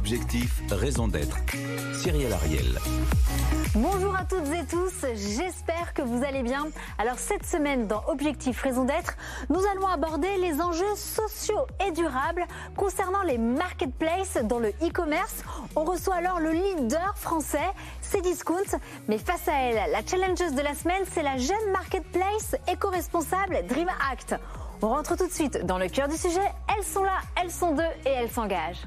Objectif, raison d'être. Cyril Ariel. Bonjour à toutes et tous, j'espère que vous allez bien. Alors cette semaine dans Objectif Raison d'être, nous allons aborder les enjeux sociaux et durables concernant les marketplaces dans le e-commerce. On reçoit alors le leader français, Cdiscount, mais face à elle, la challengeuse de la semaine, c'est la jeune marketplace éco-responsable Dream Act. On rentre tout de suite dans le cœur du sujet. Elles sont là, elles sont deux et elles s'engagent.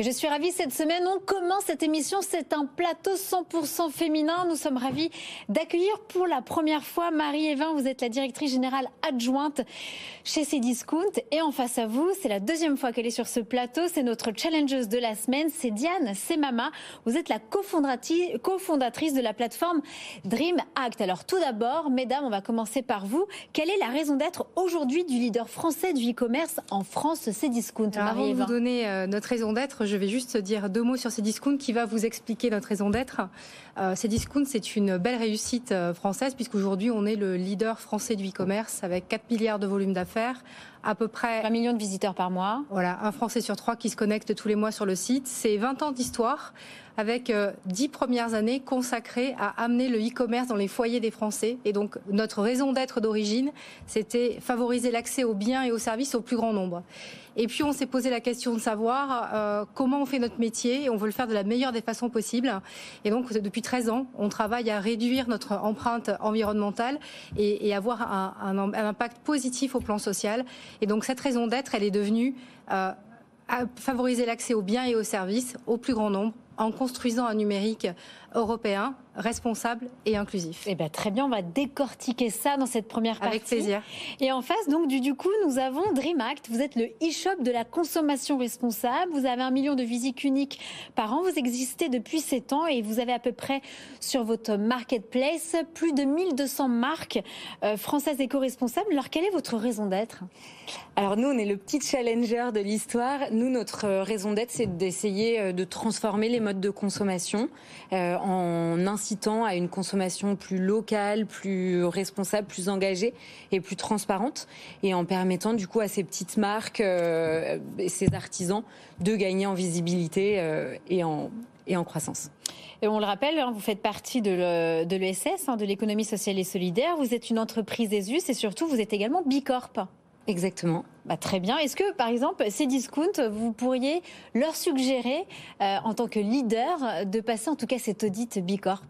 Et je suis ravie cette semaine, on commence cette émission, c'est un plateau 100% féminin. Nous sommes ravis d'accueillir pour la première fois Marie Evin, vous êtes la directrice générale adjointe chez Cdiscount. Et en face à vous, c'est la deuxième fois qu'elle est sur ce plateau, c'est notre challengeuse de la semaine, c'est Diane Semama. Vous êtes la cofondatrice de la plateforme Dream Act. Alors tout d'abord, mesdames, on va commencer par vous. Quelle est la raison d'être aujourd'hui du leader français du e-commerce en France, Cdiscount Marie Avant de vous donner euh, notre raison d'être, je vais juste dire deux mots sur Cdiscount qui va vous expliquer notre raison d'être. Euh, Cdiscount, c'est une belle réussite euh, française puisqu'aujourd'hui, on est le leader français du e-commerce avec 4 milliards de volume d'affaires, à peu près 20 millions de visiteurs par mois. Voilà, un Français sur trois qui se connecte tous les mois sur le site. C'est 20 ans d'histoire avec euh, dix premières années consacrées à amener le e-commerce dans les foyers des Français. Et donc notre raison d'être d'origine, c'était favoriser l'accès aux biens et aux services au plus grand nombre. Et puis on s'est posé la question de savoir euh, comment on fait notre métier et on veut le faire de la meilleure des façons possibles. Et donc depuis 13 ans, on travaille à réduire notre empreinte environnementale et, avoir un, impact positif au plan social. Et donc cette raison d'être, elle est devenue euh, favoriser l'accès aux biens et aux services au plus grand nombre en construisant un numérique européen responsable et inclusif. Eh ben, très bien, on va décortiquer ça dans cette première partie. Avec plaisir. Et en face, donc, du, du coup, nous avons DreamAct. Vous êtes le e-shop de la consommation responsable. Vous avez un million de visites uniques par an. Vous existez depuis 7 ans et vous avez à peu près sur votre marketplace plus de 1200 marques euh, françaises éco-responsables. Alors, quelle est votre raison d'être? Alors, nous, on est le petit challenger de l'histoire. Nous, notre raison d'être, c'est d'essayer euh, de transformer les modes de consommation euh, en incitant à une consommation plus locale, plus responsable, plus engagée et plus transparente, et en permettant du coup à ces petites marques euh, et ces artisans de gagner en visibilité euh, et en et en croissance. Et on le rappelle, hein, vous faites partie de l'ESS, hein, de l'économie sociale et solidaire. Vous êtes une entreprise ESUS et surtout, vous êtes également Bicorp. Exactement. Bah, très bien. Est-ce que, par exemple, ces discounts, vous pourriez leur suggérer, euh, en tant que leader, de passer en tout cas cet audit Bicorp?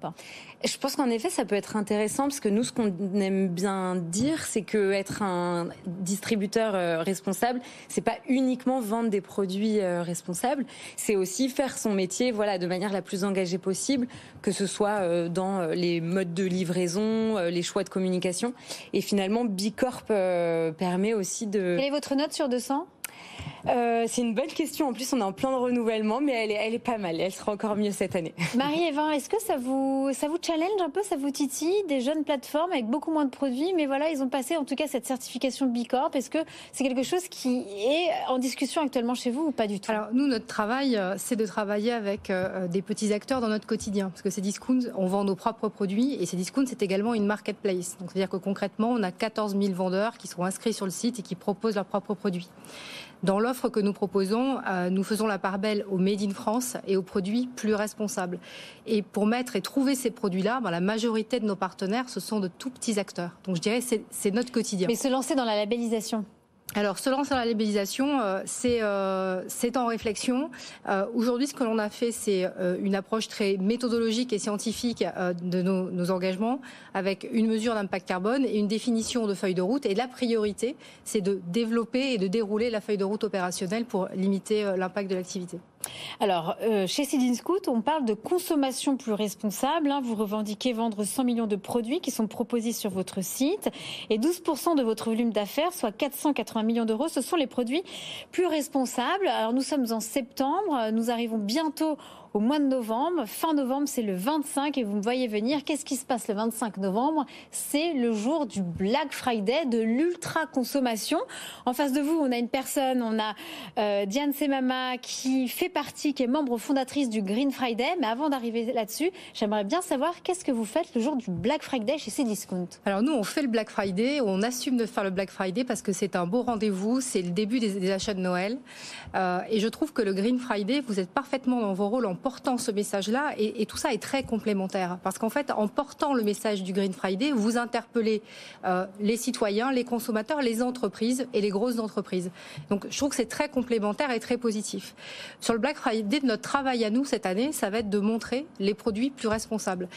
Je pense qu'en effet, ça peut être intéressant parce que nous, ce qu'on aime bien dire, c'est que être un distributeur euh, responsable, c'est pas uniquement vendre des produits euh, responsables, c'est aussi faire son métier, voilà, de manière la plus engagée possible, que ce soit euh, dans les modes de livraison, les choix de communication. Et finalement, Bicorp permet aussi de. Votre note sur 200 euh, c'est une bonne question. En plus, on est en plein de renouvellement, mais elle est, elle est pas mal. Elle sera encore mieux cette année. Marie-Evin, est-ce que ça vous, ça vous challenge un peu, ça vous titille Des jeunes plateformes avec beaucoup moins de produits, mais voilà, ils ont passé en tout cas cette certification Bicorp. Est-ce que c'est quelque chose qui est en discussion actuellement chez vous ou pas du tout? Alors, nous, notre travail, euh, c'est de travailler avec euh, des petits acteurs dans notre quotidien. Parce que ces discounts, on vend nos propres produits et ces discounts, c'est également une marketplace. Donc, c'est-à-dire que concrètement, on a 14 000 vendeurs qui sont inscrits sur le site et qui proposent leurs propres produits. Dans l'offre que nous proposons, euh, nous faisons la part belle au Made in France et aux produits plus responsables. Et pour mettre et trouver ces produits-là, ben, la majorité de nos partenaires, ce sont de tout petits acteurs. Donc je dirais c'est notre quotidien. Mais se lancer dans la labellisation alors, se lancer dans la labellisation, euh, c'est euh, c'est en réflexion. Euh, Aujourd'hui, ce que l'on a fait, c'est une approche très méthodologique et scientifique de nos, nos engagements, avec une mesure d'impact carbone et une définition de feuille de route. Et la priorité, c'est de développer et de dérouler la feuille de route opérationnelle pour limiter l'impact de l'activité. Alors, euh, chez Sidin Scoot, on parle de consommation plus responsable. Hein. Vous revendiquez vendre 100 millions de produits qui sont proposés sur votre site. Et 12% de votre volume d'affaires, soit 480 millions d'euros, ce sont les produits plus responsables. Alors, nous sommes en septembre. Nous arrivons bientôt au mois de novembre. Fin novembre, c'est le 25 et vous me voyez venir. Qu'est-ce qui se passe le 25 novembre? C'est le jour du Black Friday, de l'ultra consommation. En face de vous, on a une personne, on a euh, Diane Semama qui fait partie, qui est membre fondatrice du Green Friday. Mais avant d'arriver là-dessus, j'aimerais bien savoir qu'est-ce que vous faites le jour du Black Friday chez Cdiscount. Alors nous, on fait le Black Friday, on assume de faire le Black Friday parce que c'est un beau rendez-vous, c'est le début des, achats de Noël. Euh, et je trouve que le Green Friday, vous êtes parfaitement dans vos rôles en portant ce message-là. Et, tout ça est très complémentaire. Parce qu'en fait, en portant le message du Green Friday, vous interpellez euh, les citoyens, les consommateurs, les entreprises et les grosses entreprises. Donc je trouve que c'est très complémentaire et très positif. Sur le Black Friday, notre travail à nous cette année, ça va être de montrer les produits plus responsables.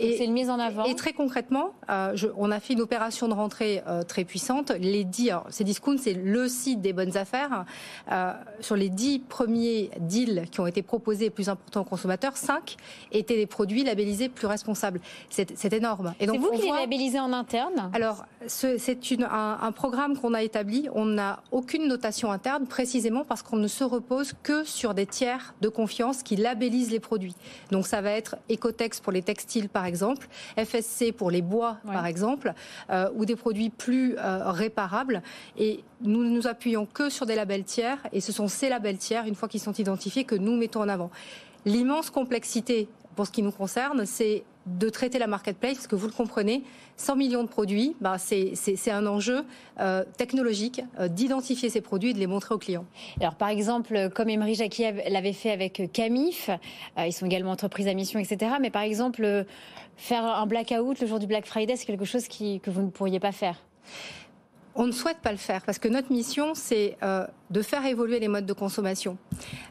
Et c'est une mise en avant. Et très concrètement, euh, je, on a fait une opération de rentrée euh, très puissante. Les 10, c'est Discount, c'est le site des bonnes affaires. Euh, sur les 10 premiers deals qui ont été proposés plus importants aux consommateurs, 5 étaient des produits labellisés plus responsables. C'est énorme. Et donc, c'est vous qui les labellisez en interne? Alors, c'est un, un programme qu'on a établi. On n'a aucune notation interne, précisément parce qu'on ne se repose que sur des tiers de confiance qui labellisent les produits. Donc, ça va être Ecotex pour les textiles, par par exemple, FSC pour les bois, par exemple, euh, ou des produits plus euh, réparables. Et nous ne nous appuyons que sur des labels tiers, et ce sont ces labels tiers, une fois qu'ils sont identifiés, que nous mettons en avant. L'immense complexité pour ce qui nous concerne, c'est de traiter la marketplace, parce que vous le comprenez, 100 millions de produits, bah c'est un enjeu euh, technologique euh, d'identifier ces produits et de les montrer aux clients. Alors par exemple, comme Emery Jacquet l'avait fait avec Camif, euh, ils sont également entreprises à mission, etc. Mais par exemple, faire un blackout le jour du Black Friday, c'est quelque chose que vous ne pourriez pas faire on ne souhaite pas le faire parce que notre mission, c'est euh, de faire évoluer les modes de consommation.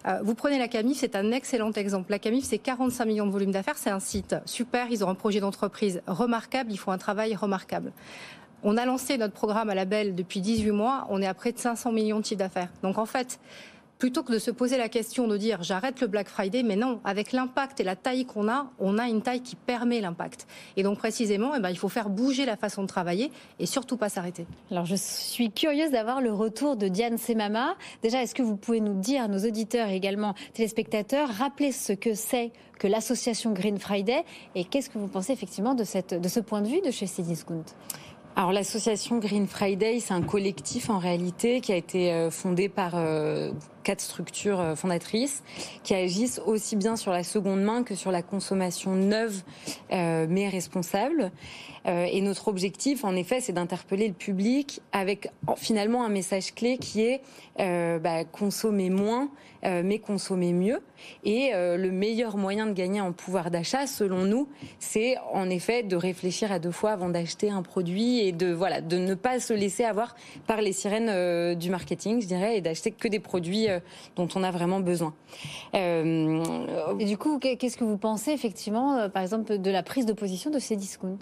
Euh, vous prenez la Camif, c'est un excellent exemple. La Camif, c'est 45 millions de volumes d'affaires, c'est un site super, ils ont un projet d'entreprise remarquable, ils font un travail remarquable. On a lancé notre programme à la Belle depuis 18 mois, on est à près de 500 millions de chiffres d'affaires. Donc en fait, plutôt que de se poser la question de dire j'arrête le Black Friday, mais non, avec l'impact et la taille qu'on a, on a une taille qui permet l'impact. Et donc précisément, eh ben, il faut faire bouger la façon de travailler et surtout pas s'arrêter. Alors je suis curieuse d'avoir le retour de Diane Semama. Déjà, est-ce que vous pouvez nous dire, nos auditeurs et également téléspectateurs, rappeler ce que c'est que l'association Green Friday et qu'est-ce que vous pensez effectivement de, cette, de ce point de vue de chez Cdiscount? Alors l'association Green Friday, c'est un collectif en réalité qui a été euh, fondé par euh, quatre structures euh, fondatrices qui agissent aussi bien sur la seconde main que sur la consommation neuve mais responsable. et notre objectif, en effet, c'est d'interpeller le public avec finalement un message clé qui est bah, consommer moins mais consommer mieux. Et le meilleur moyen de gagner en pouvoir d'achat, selon nous, c'est en effet de réfléchir à deux fois avant d'acheter un produit et de voilà de ne pas se laisser avoir par les sirènes euh, du marketing, je dirais, et d'acheter que des produits euh, dont on a vraiment besoin. Euh, et du coup, qu'est-ce que vous pensez effectivement, par exemple, de la prise de position de ces discounts?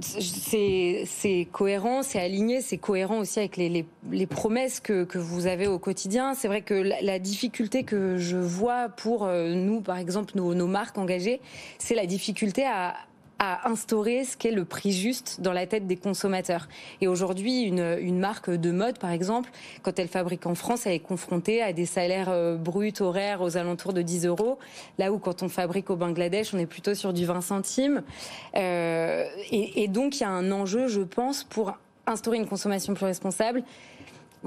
C'est cohérent, c'est aligné, c'est cohérent aussi avec les, les, promesses que, que, vous avez au quotidien. C'est vrai que la, la, difficulté que je vois pour nous, par exemple, nos, nos marques engagées, c'est la difficulté à, à instaurer ce qu'est le prix juste dans la tête des consommateurs. Et aujourd'hui, une, une, marque de mode, par exemple, quand elle fabrique en France, elle est confrontée à des salaires euh, bruts horaires aux alentours de 10 euros, là où quand on fabrique au Bangladesh, on est plutôt sur du 20 centimes. Euh, et, et donc, il y a un enjeu, je pense, pour instaurer une consommation plus responsable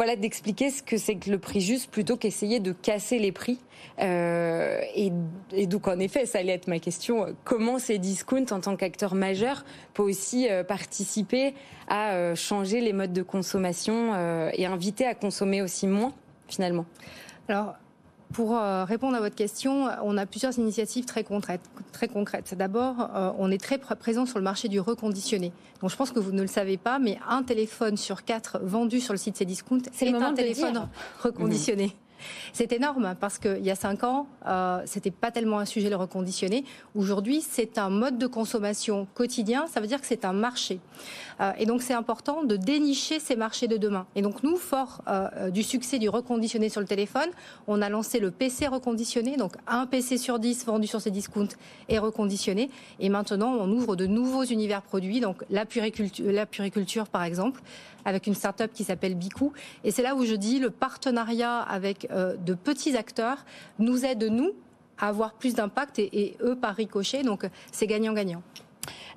voilà, d'expliquer ce que c'est que le prix juste plutôt qu'essayer de casser les prix. Euh, et, et, donc, en effet, ça allait être ma question. Comment ces discounts, en tant qu'acteur majeur, peut aussi euh, participer à euh, changer les modes de consommation euh, et inviter à consommer aussi moins, finalement? Alors, pour euh, répondre à votre question, on a plusieurs initiatives très concrètes. Très concrètes. D'abord, euh, on est très présent sur le marché du reconditionné. Donc, je pense que vous ne le savez pas, mais un téléphone sur quatre vendu sur le site Cdiscount est, un téléphone reconditionné. C'est énorme parce qu'il y a cinq ans, euh, c'était pas tellement un sujet le reconditionner. Aujourd'hui, c'est un mode de consommation quotidien. Ça veut dire que c'est un marché. Euh, et donc, c'est important de dénicher ces marchés de demain. Et donc, nous, fort euh, du succès du reconditionné sur le téléphone, on a lancé le PC reconditionné. Donc, un PC sur 10 vendu sur ces discounts est reconditionné. Et maintenant, on ouvre de nouveaux univers produits. Donc, la puriculture par exemple, avec une start-up qui s'appelle Bicou. Et c'est là où je dis le partenariat avec euh, de petits acteurs nous aide, nous, avoir plus d'impact et, eux par ricochet. Donc c'est gagnant-gagnant.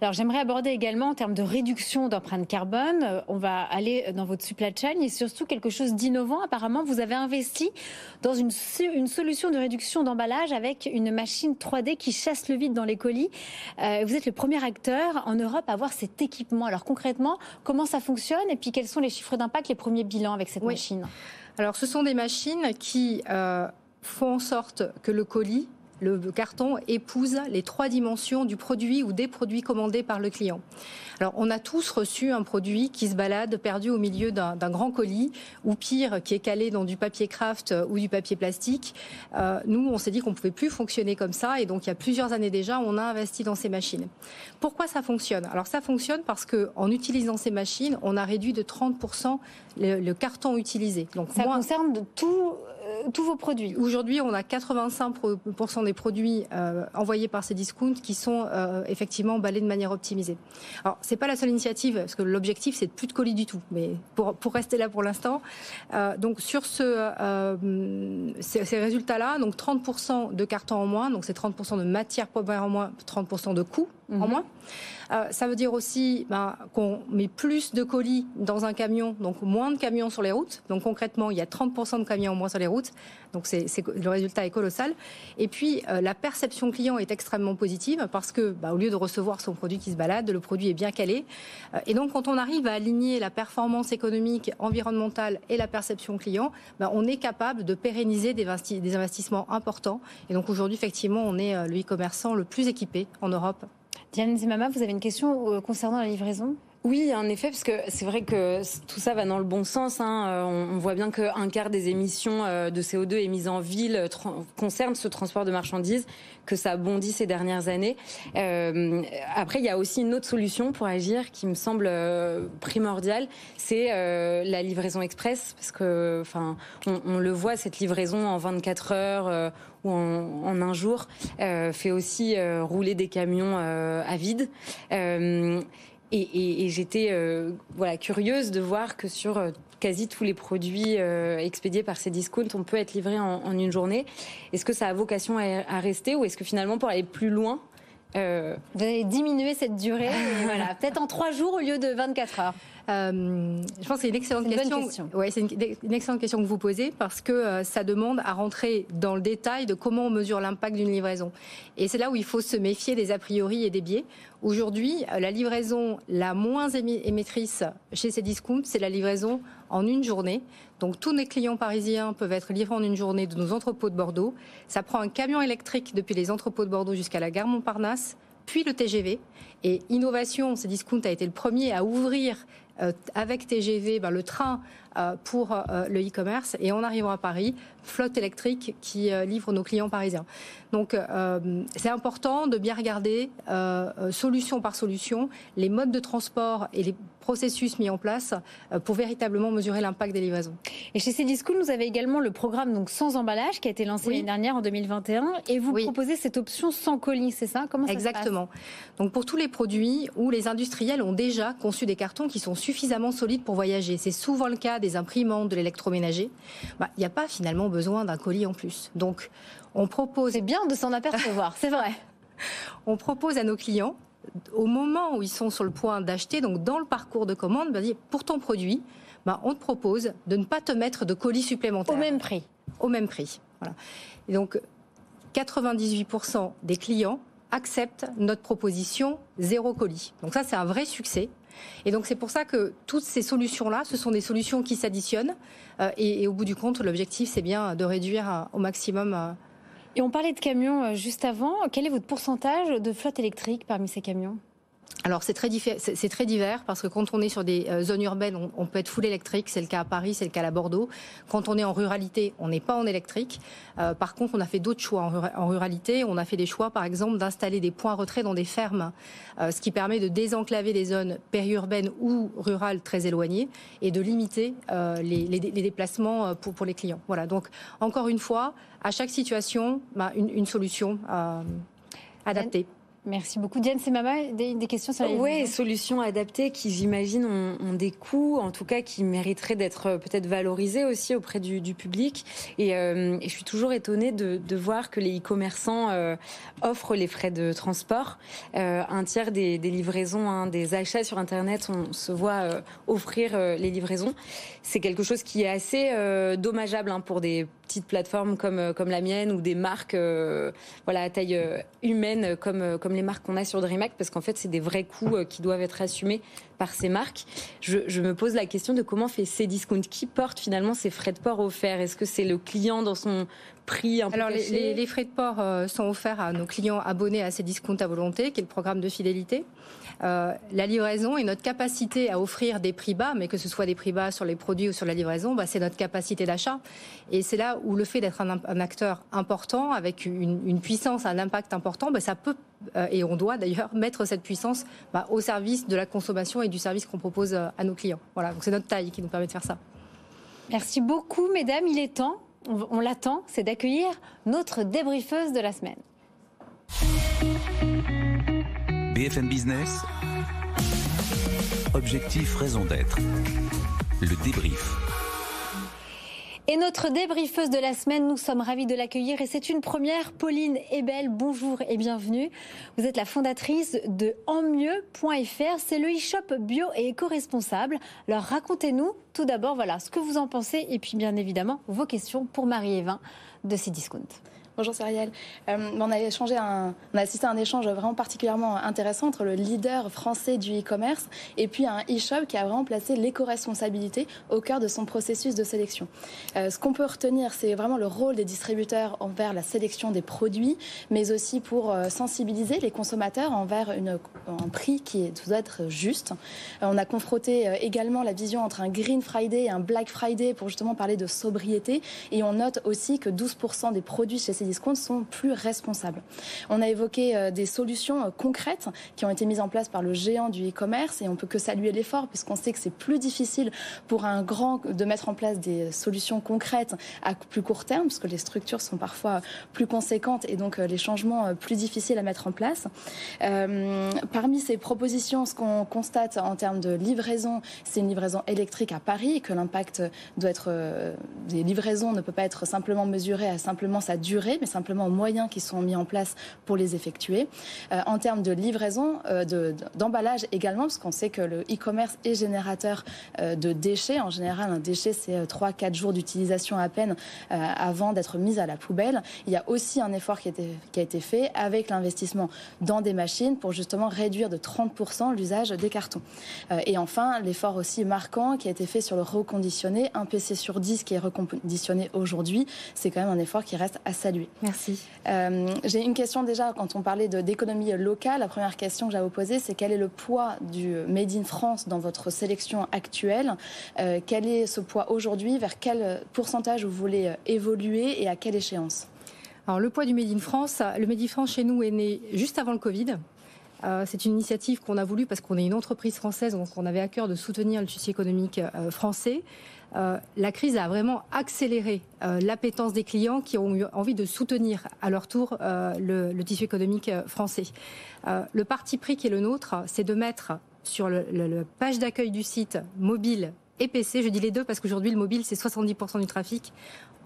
Alors j'aimerais aborder également en termes de réduction d'empreinte carbone. Euh, on va aller dans votre supply chain et surtout quelque chose d'innovant. Apparemment, vous avez investi dans une, une solution de réduction d'emballage avec une machine 3D qui chasse le vide dans les colis. Euh, vous êtes le premier acteur en Europe à avoir cet équipement. Alors concrètement, comment ça fonctionne et puis quels sont les chiffres d'impact, les premiers bilans avec cette machine? Alors ce sont des machines qui euh, font en sorte que le colis le carton épouse les trois dimensions du produit ou des produits commandés par le client. Alors, on a tous reçu un produit qui se balade perdu au milieu d'un grand colis, ou pire, qui est calé dans du papier craft ou du papier plastique. Euh, nous, on s'est dit qu'on ne pouvait plus fonctionner comme ça, et donc il y a plusieurs années déjà, on a investi dans ces machines. Pourquoi ça fonctionne? Alors, ça fonctionne parce que en utilisant ces machines, on a réduit de 30% le, carton utilisé. Donc, ça concerne tout euh, tous vos produits Aujourd'hui, on a 85% des produits euh, envoyés par ces discounts qui sont euh, effectivement emballés de manière optimisée. Alors, c'est pas la seule initiative, parce que l'objectif, c'est de plus de colis du tout. Mais pour, rester là pour l'instant, donc sur ce, ces, ces résultats-là, donc 30% de carton en moins, donc c'est 30% de matière première en moins, 30% de coûts en mhm. moins. Euh, ça veut dire aussi ben, qu'on met plus de colis dans un camion, donc moins de camions sur les routes. Donc concrètement, il y a 30% de camions en moins sur les routes. Donc c'est, le résultat est colossal. Et puis euh, la perception client est extrêmement positive parce que ben, au lieu de recevoir son produit qui se balade, le produit est bien calé. Euh, et donc quand on arrive à aligner la performance économique, environnementale et la perception client, ben, on est capable de pérenniser des, des investissements importants. Et donc aujourd'hui, effectivement, on est le e-commerçant le plus équipé en Europe Diane Zimama, vous avez une question euh, concernant la livraison? Oui, en effet, parce que c'est vrai que tout ça va dans le bon sens. Hein. Euh, on, voit bien qu'un quart des émissions euh, de CO2 émises en ville concernent ce transport de marchandises, que ça bondit ces dernières années. après, il y a aussi une autre solution pour agir qui me semble primordiale, c'est la livraison express, parce que, enfin, on, le voit cette livraison en 24 heures en, un jour euh, fait aussi euh, rouler des camions euh, à vide. et, j'étais voilà curieuse de voir que sur quasi tous les produits expédiés par ces discounts, on peut être livré en, une journée. Est-ce que ça a vocation à, rester ou est-ce que finalement pour aller plus loin, vous allez diminuer cette durée, voilà, peut-être en trois jours au lieu de 24 heures. Euh, je pense que c'est une excellente question. Ouais, c'est une, excellente question que vous posez parce que euh, ça demande à rentrer dans le détail de comment on mesure l'impact d'une livraison. Et c'est là où il faut se méfier des a priori et des biais. Aujourd'hui, euh, la livraison la moins émettrice chez ces discounts, c'est la livraison en une journée. Donc tous nos clients parisiens peuvent être livrés en une journée de nos entrepôts de Bordeaux. Ça prend un camion électrique depuis les entrepôts de Bordeaux jusqu'à la gare Montparnasse puis le TGV. Et innovation, ces discounts a été le premier à ouvrir euh, avec TGV, ben, le train pour euh, le e-commerce. Et en arrivant à Paris, flotte électrique qui livre nos clients parisiens. Donc c'est important de bien regarder solution par solution les modes de transport et les processus mis en place pour véritablement mesurer l'impact des livraisons. Et chez Cdiscount, vous avez également le programme donc sans emballage qui a été lancé l'année dernière en 2021 et vous proposez cette option sans colis, c'est ça? Comment ça Exactement. donc pour tous les produits où les industriels ont déjà conçu des cartons qui sont suffisamment solides pour voyager. C'est souvent le cas des imprimantes, de l'électroménager. Bah, il n'y a pas finalement besoin d'un colis en plus. Donc, on propose. C'est bien de s'en apercevoir, c'est vrai. On propose à nos clients, au moment où ils sont sur le point d'acheter, donc dans le parcours de commande, bah, pour ton produit, bah, on te propose de ne pas te mettre de colis supplémentaires. Au même prix. Au même prix. Voilà. Et donc, 98% des clients acceptent notre proposition zéro colis. Donc ça, c'est un vrai succès. Et donc c'est pour ça que toutes ces solutions-là, ce sont des solutions qui s'additionnent. Euh, et, au bout du compte, l'objectif, c'est bien de réduire euh, au maximum. Euh, et on parlait de camions juste avant. Quel est votre pourcentage de flotte électrique parmi ces camions? Alors c'est très, divers parce que quand on est sur des euh, zones urbaines, on, peut être full électrique. C'est le cas à Paris, c'est le cas à Bordeaux. Quand on est en ruralité, on n'est pas en électrique. Euh, par contre, on a fait d'autres choix en, ruralité. On a fait des choix, par exemple, d'installer des points retrait dans des fermes, euh, ce qui permet de désenclaver les zones périurbaines ou rurales très éloignées et de limiter les, déplacements pour, les clients. Voilà. Donc encore une fois, à chaque situation, bah, une, solution adaptée. Merci beaucoup. Diane c'est des, des questions sur les Oui, solutions adaptées qui, j'imagine, ont, des coûts, en tout cas qui mériteraient d'être euh, peut-être valorisées aussi auprès du, public. Euh, et, je suis toujours étonnée de, voir que les e-commerçants euh, offrent les frais de transport. un tiers des, livraisons, hein, des achats sur Internet, on se voit offrir les livraisons. C'est quelque chose qui est assez dommageable hein, pour des petites plateformes comme, comme la mienne ou des marques voilà, à taille humaine comme, comme les marques qu'on a sur DreamHack, parce qu'en fait, c'est des vrais coûts euh, qui doivent être assumés par ces marques. Je, me pose la question de comment fait Cdiscount Qui porte finalement ces frais de port offerts? Est-ce que c'est le client dans son prix un Alors, les, frais de port euh, sont offerts à nos clients abonnés à Cdiscount à volonté, qui est le programme de fidélité. Euh, la livraison et notre capacité à offrir des prix bas, mais que ce soit des prix bas sur les produits ou sur la livraison, bah, c'est notre capacité d'achat. Et c'est là où le fait d'être un, acteur important, avec une, puissance, un impact important, bah, ça peut, et on doit d'ailleurs, mettre cette puissance bah, au service de la consommation et du service qu'on propose euh, à nos clients. Voilà, donc c'est notre taille qui nous permet de faire ça. Merci beaucoup, mesdames. Il est temps, on l'attend, c'est d'accueillir notre débriefeuse de la semaine. BFM Business. Objectif, raison d'être. Le débrief. Et notre débriefeuse de la semaine, nous sommes ravis de l'accueillir et c'est une première. Pauline Ebel, bonjour et bienvenue. Vous êtes la fondatrice de enmieux.fr. C'est le e-shop bio et éco-responsable. Alors racontez-nous tout d'abord voilà ce que vous en pensez et puis bien évidemment vos questions pour Marie-Evin de Cdiscount. Bonjour Cyrielle. Euh, on a échangé on a assisté à un échange vraiment particulièrement intéressant entre le leader français du e-commerce et puis un e-shop qui a vraiment placé l'éco-responsabilité au cœur de son processus de sélection. Euh, ce qu'on peut retenir, c'est vraiment le rôle des distributeurs envers la sélection des produits, mais aussi pour euh, sensibiliser les consommateurs envers un prix qui doit être juste. on a confronté également la vision entre un Green Friday et un Black Friday pour justement parler de sobriété et on note aussi que 12% des produits chez ces discounts sont plus responsables. On a évoqué euh, des solutions euh, concrètes qui ont été mises en place par le géant du e-commerce et on peut que saluer l'effort puisqu'on sait que c'est plus difficile pour un grand de mettre en place des solutions concrètes à plus court terme parce que les structures sont parfois plus conséquentes et donc euh, les changements plus difficiles à mettre en place. parmi ces propositions, ce qu'on constate en termes de livraison, c'est une livraison électrique à Paris que l'impact doit être des livraisons ne peut pas être simplement mesuré à simplement sa durée mais simplement aux moyens qui sont mis en place pour les effectuer. Euh, en termes de livraison, euh, d'emballage également, parce qu'on sait que le e-commerce est générateur euh, de déchets. En général, un déchet, c'est 3-4 jours d'utilisation à peine avant d'être mis à la poubelle. Il y a aussi un effort qui a été, qui a été fait avec l'investissement dans des machines pour justement réduire de 30% l'usage des cartons. et enfin, l'effort aussi marquant qui a été fait sur le reconditionné. Un PC sur 10 qui est reconditionné aujourd'hui, c'est quand même un effort qui reste à saluer. Merci. Euh, j'ai une question déjà, quand on parlait d'économie locale, la première question que j'avais posée, c'est quel est le poids du Made in France dans votre sélection actuelle? Euh, Quel est ce poids aujourd'hui? Vers quel pourcentage vous voulez euh, évoluer et à quelle échéance? Alors le poids du Made in France, le Made in France chez nous est né juste avant le Covid. C'est une initiative qu'on a voulu parce qu'on est une entreprise française, donc on avait à cœur de soutenir le tissu économique français. Euh, la crise a vraiment accéléré euh, l'appétence des clients qui ont eu envie de soutenir à leur tour euh, le, tissu économique français. le parti pris qui est le nôtre, c'est de mettre sur le, page d'accueil du site mobile et PC, je dis les deux parce qu'aujourd'hui le mobile c'est 70% du trafic,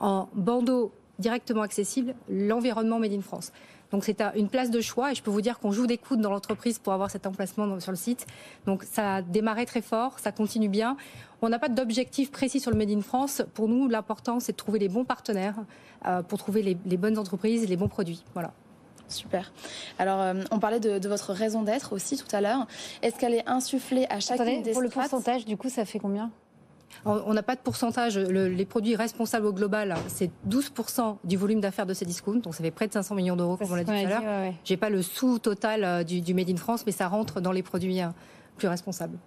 en bandeau directement accessible, l'environnement Made in France. Donc c'est une place de choix et je peux vous dire qu'on joue des coudes dans l'entreprise pour avoir cet emplacement sur le site. Donc ça a démarré très fort, ça continue bien. On n'a pas d'objectif précis sur le Made in France. Pour nous, l'important, c'est de trouver les bons partenaires euh, pour trouver les, bonnes entreprises et les bons produits. Voilà. Super. Alors, euh, on parlait de, votre raison d'être aussi tout à l'heure. Est-ce qu'elle est insufflée à chacune des Pour le pourcentage, du coup, ça fait combien? On n'a pas de pourcentage. les produits responsables au global, c'est 12% du volume d'affaires de ces discounts. Donc ça fait près de 500 millions d'euros, comme on l'a dit tout à l'heure. J'ai pas le sous total euh, du, Made in France, mais ça rentre dans les produits plus responsables.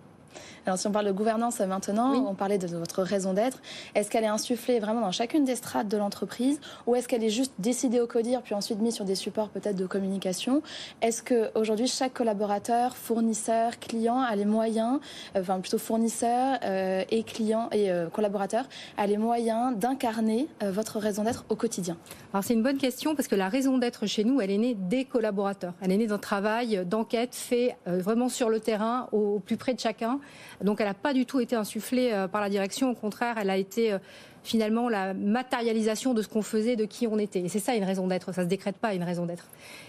Alors si on parle de gouvernance maintenant, on parlait de votre raison d'être. Est-ce qu'elle est insufflée vraiment dans chacune des strates de l'entreprise ou est-ce qu'elle est juste décidée au CODIR puis ensuite mise sur des supports peut-être de communication? Est-ce qu'aujourd'hui chaque collaborateur, fournisseur, client a les moyens, euh, enfin plutôt fournisseur euh, et client et euh, collaborateur a les moyens d'incarner votre raison d'être au quotidien? Alors c'est une bonne question parce que la raison d'être chez nous, elle est née des collaborateurs. Elle est née d'un travail d'enquête fait vraiment sur le terrain, au plus près de chacun. Donc elle n'a pas du tout été insufflée euh, par la direction. Au contraire, elle a été euh, finalement la matérialisation de ce qu'on faisait, de qui on était. Et c'est ça une raison d'être. Ça ne se décrète pas une raison d'être.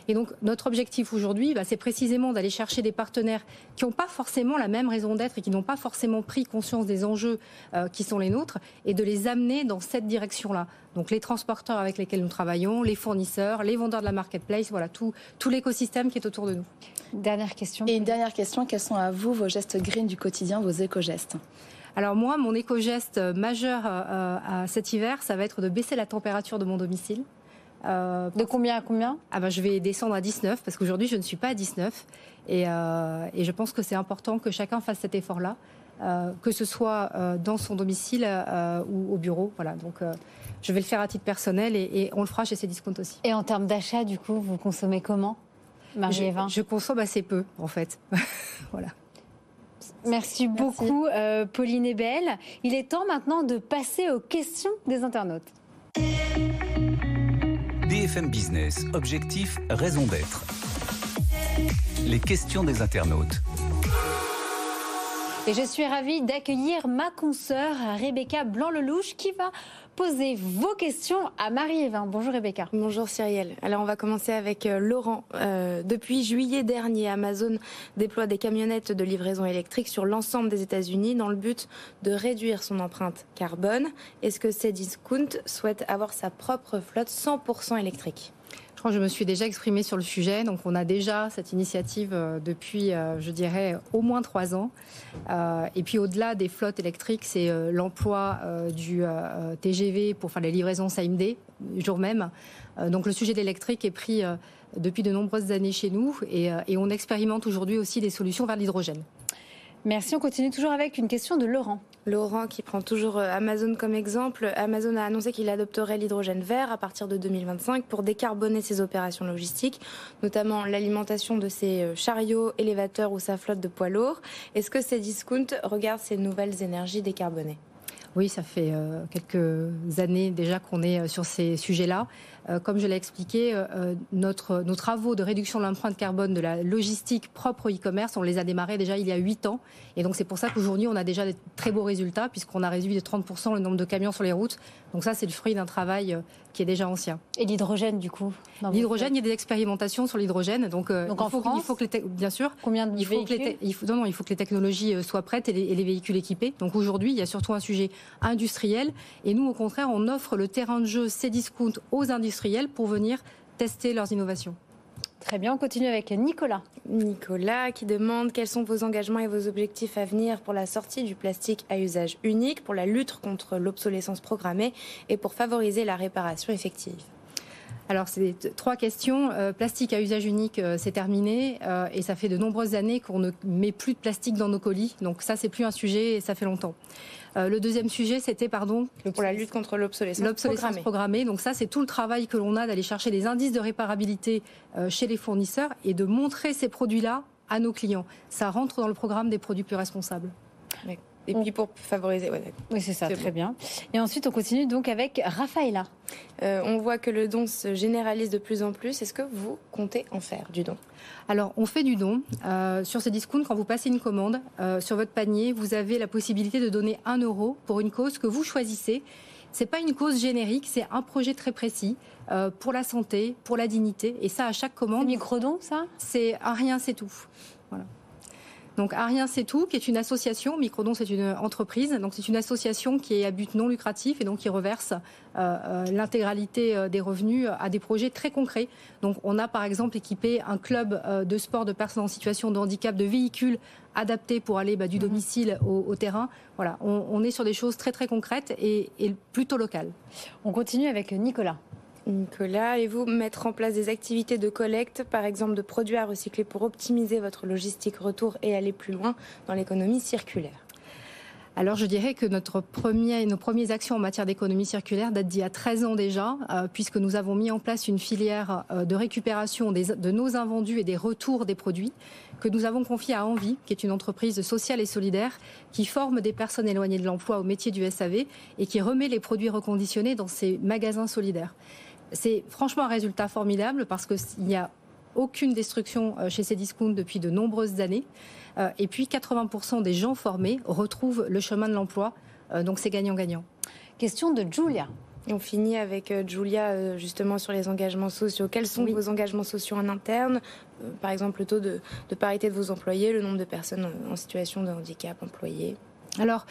Et donc notre objectif aujourd'hui, bah, c'est précisément d'aller chercher des partenaires qui n'ont pas forcément la même raison d'être et qui n'ont pas forcément pris conscience des enjeux euh, qui sont les nôtres et de les amener dans cette direction-là. Donc les transporteurs avec lesquels nous travaillons, les fournisseurs, les vendeurs de la marketplace, voilà tout, tout l'écosystème qui est autour de nous. Dernière question. Et une dernière question, quels sont à vous vos gestes green du quotidien, vos éco-gestes? Alors moi, mon éco-geste majeur euh, à cet hiver, ça va être de baisser la température de mon domicile. Euh, de combien à combien? Ah ben, Je vais descendre à 19 parce qu'aujourd'hui je ne suis pas à 19 et, euh, et je pense que c'est important que chacun fasse cet effort-là, que ce soit dans son domicile ou au bureau. Voilà, donc je vais le faire à titre personnel et, et on le fera chez Cdiscount aussi. Et en termes d'achat, du coup, vous consommez comment? Je, je, consomme assez peu, en fait. voilà. Merci, beaucoup, euh, Pauline et Belle. Il est temps maintenant de passer aux questions des internautes. BFM Business, objectif, raison d'être. Les questions des internautes. Et je suis ravie d'accueillir ma consoeur Rebecca Blanc-Lelouch qui va poser vos questions à Marie-Évin. Bonjour Rebecca. Bonjour Cyrielle. Alors on va commencer avec euh, Laurent. Euh, depuis juillet dernier, Amazon déploie des camionnettes de livraison électrique sur l'ensemble des États-Unis dans le but de réduire son empreinte carbone. Est-ce que Cdiscount souhaite avoir sa propre flotte 100% électrique? Je me suis déjà exprimée sur le sujet. Donc, on a déjà cette initiative euh, depuis, je dirais, au moins trois ans. Euh, et puis au-delà des flottes électriques, c'est euh, l'emploi euh, du TGV pour faire les livraisons SAMD, jour même. donc le sujet de l'électrique est pris depuis de nombreuses années chez nous et on expérimente aujourd'hui aussi des solutions vers l'hydrogène. Merci. On continue toujours avec une question de Laurent. Laurent qui prend toujours euh, Amazon comme exemple. Amazon a annoncé qu'il adopterait l'hydrogène vert à partir de 2025 pour décarboner ses opérations logistiques, notamment l'alimentation de ses euh, chariots, élévateurs ou sa flotte de poids lourds. Est-ce que ces discounts regardent ces nouvelles énergies décarbonées? Oui, ça fait euh, quelques années déjà qu'on est sur ces sujets-là. Euh, comme je l'ai expliqué, euh, notre, nos travaux de réduction de l'empreinte carbone de la logistique propre au e-commerce, on les a démarrés déjà il y a 8 ans. Et donc c'est pour ça qu'aujourd'hui, on a déjà des très beaux résultats, puisqu'on a réduit de 30% le nombre de camions sur les routes. Donc ça, c'est le fruit d'un travail euh, qui est déjà ancien. Et l'hydrogène, du coup L'hydrogène, il y a des expérimentations sur l'hydrogène. Donc, donc en il, faut, France, il faut que les bien sûr. Combien de il faut véhicules que les il faut, non, non, il faut que les technologies soient prêtes et les, et les véhicules équipés. Donc aujourd'hui, il y a surtout un sujet industriel. Et nous, au contraire, on offre le terrain de jeu Cdiscount aux industriels pour venir tester leurs innovations. Très bien, on continue avec Nicolas. Nicolas qui demande quels sont vos engagements et vos objectifs à venir pour la sortie du plastique à usage unique, pour la lutte contre l'obsolescence programmée et pour favoriser la réparation effective. Alors, c'est trois questions. Euh, plastique à usage unique, euh, c'est terminé. Euh, et ça fait de nombreuses années qu'on ne met plus de plastique dans nos colis. Donc ça, c'est plus un sujet et ça fait longtemps. le deuxième sujet, c'était, pardon Pour la lutte contre l'obsolescence programmée. programmée. Donc ça, c'est tout le travail que l'on a d'aller chercher des indices de réparabilité chez les fournisseurs et de montrer ces produits-là à nos clients. Ça rentre dans le programme des produits plus responsables. Et puis pour favoriser. oui, c'est ça, très bien. Et ensuite, on continue donc avec Raphaëla. Euh, on voit que le don se généralise de plus en plus. Est-ce que vous comptez en faire du don? Alors, on fait du don. Euh, sur ce discount, quand vous passez une commande, euh, sur votre panier, vous avez la possibilité de donner un euro pour une cause que vous choisissez. C'est pas une cause générique, c'est un projet très précis pour la santé, pour la dignité. Et ça, à chaque commande. Microdon, ça? C'est un rien, c'est tout. Voilà. Donc Arien c'est tout, qui est une association. Microdon c'est une entreprise. Donc c'est une association qui est à but non lucratif et donc qui reverse euh, euh, l'intégralité euh, des revenus à des projets très concrets. Donc on a par exemple équipé un club de sport de personnes en situation de handicap de véhicules adaptés pour aller bah, du mhm. domicile au, terrain. Voilà, on, est sur des choses très très concrètes et, et plutôt locales. On continue avec Nicolas. Nicolas, allez-vous mettre en place des activités de collecte, par exemple de produits à recycler pour optimiser votre logistique retour et aller plus loin dans l'économie circulaire? Alors je dirais que nos premières actions en matière d'économie circulaire datent d'il y a 13 ans déjà, euh, puisque nous avons mis en place une filière euh, de récupération de nos invendus et des retours des produits que nous avons confiée à Envie, qui est une entreprise sociale et solidaire qui forme des personnes éloignées de l'emploi au métier du SAV et qui remet les produits reconditionnés dans ces magasins solidaires. C'est franchement un résultat formidable parce qu'il n'y a aucune destruction euh, chez ces discounts depuis de nombreuses années. Euh, et puis 80% des gens formés retrouvent le chemin de l'emploi. Euh, donc c'est gagnant-gagnant. Question de Julia. on finit avec Julia justement sur les engagements sociaux. Quels sont vos engagements sociaux en interne Par exemple, le taux de, de, parité de vos employés, le nombre de personnes en situation de handicap employées alors,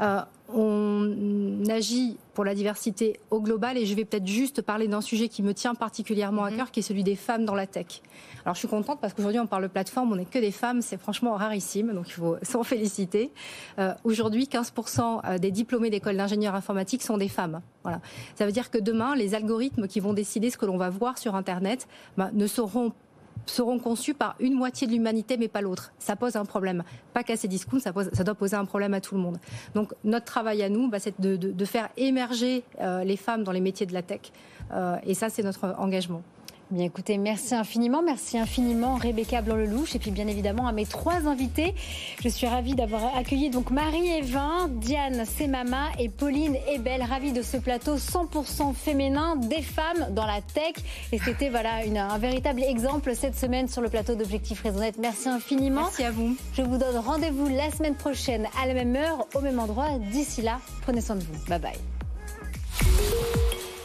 euh, on agit pour la diversité au global et je vais peut-être juste parler d'un sujet qui me tient particulièrement à mhm. cœur, qui est celui des femmes dans la tech. Alors je suis contente parce qu'aujourd'hui on parle de plateforme, on n'est que des femmes, c'est franchement rarissime, donc il faut s'en féliciter. Euh, aujourd'hui, 15% euh, des diplômés d'école d'ingénieurs informatiques sont des femmes. Voilà. Ça veut dire que demain, les algorithmes qui vont décider ce que l'on va voir sur Internet bah, ne seront seront conçus par une moitié de l'humanité, mais pas l'autre. Ça pose un problème. Pas qu'à ces discours, ça, ça, doit poser un problème à tout le monde. Donc notre travail à nous, bah, c'est de, faire émerger euh, les femmes dans les métiers de la tech. Euh, et ça, c'est notre engagement. Bien écoutez, merci infiniment, merci infiniment Rebecca Blanc-Lelouch et puis bien évidemment à mes trois invités. Je suis ravie d'avoir accueilli donc Marie-Evin, Diane Semama et Pauline Ebel, ravie de ce plateau 100% féminin des femmes dans la tech. Et c'était voilà un véritable exemple cette semaine sur le plateau d'Objectif Raisonnette. Merci infiniment. Merci à vous. Je vous donne rendez-vous la semaine prochaine à la même heure, au même endroit. D'ici là, prenez soin de vous. Bye bye.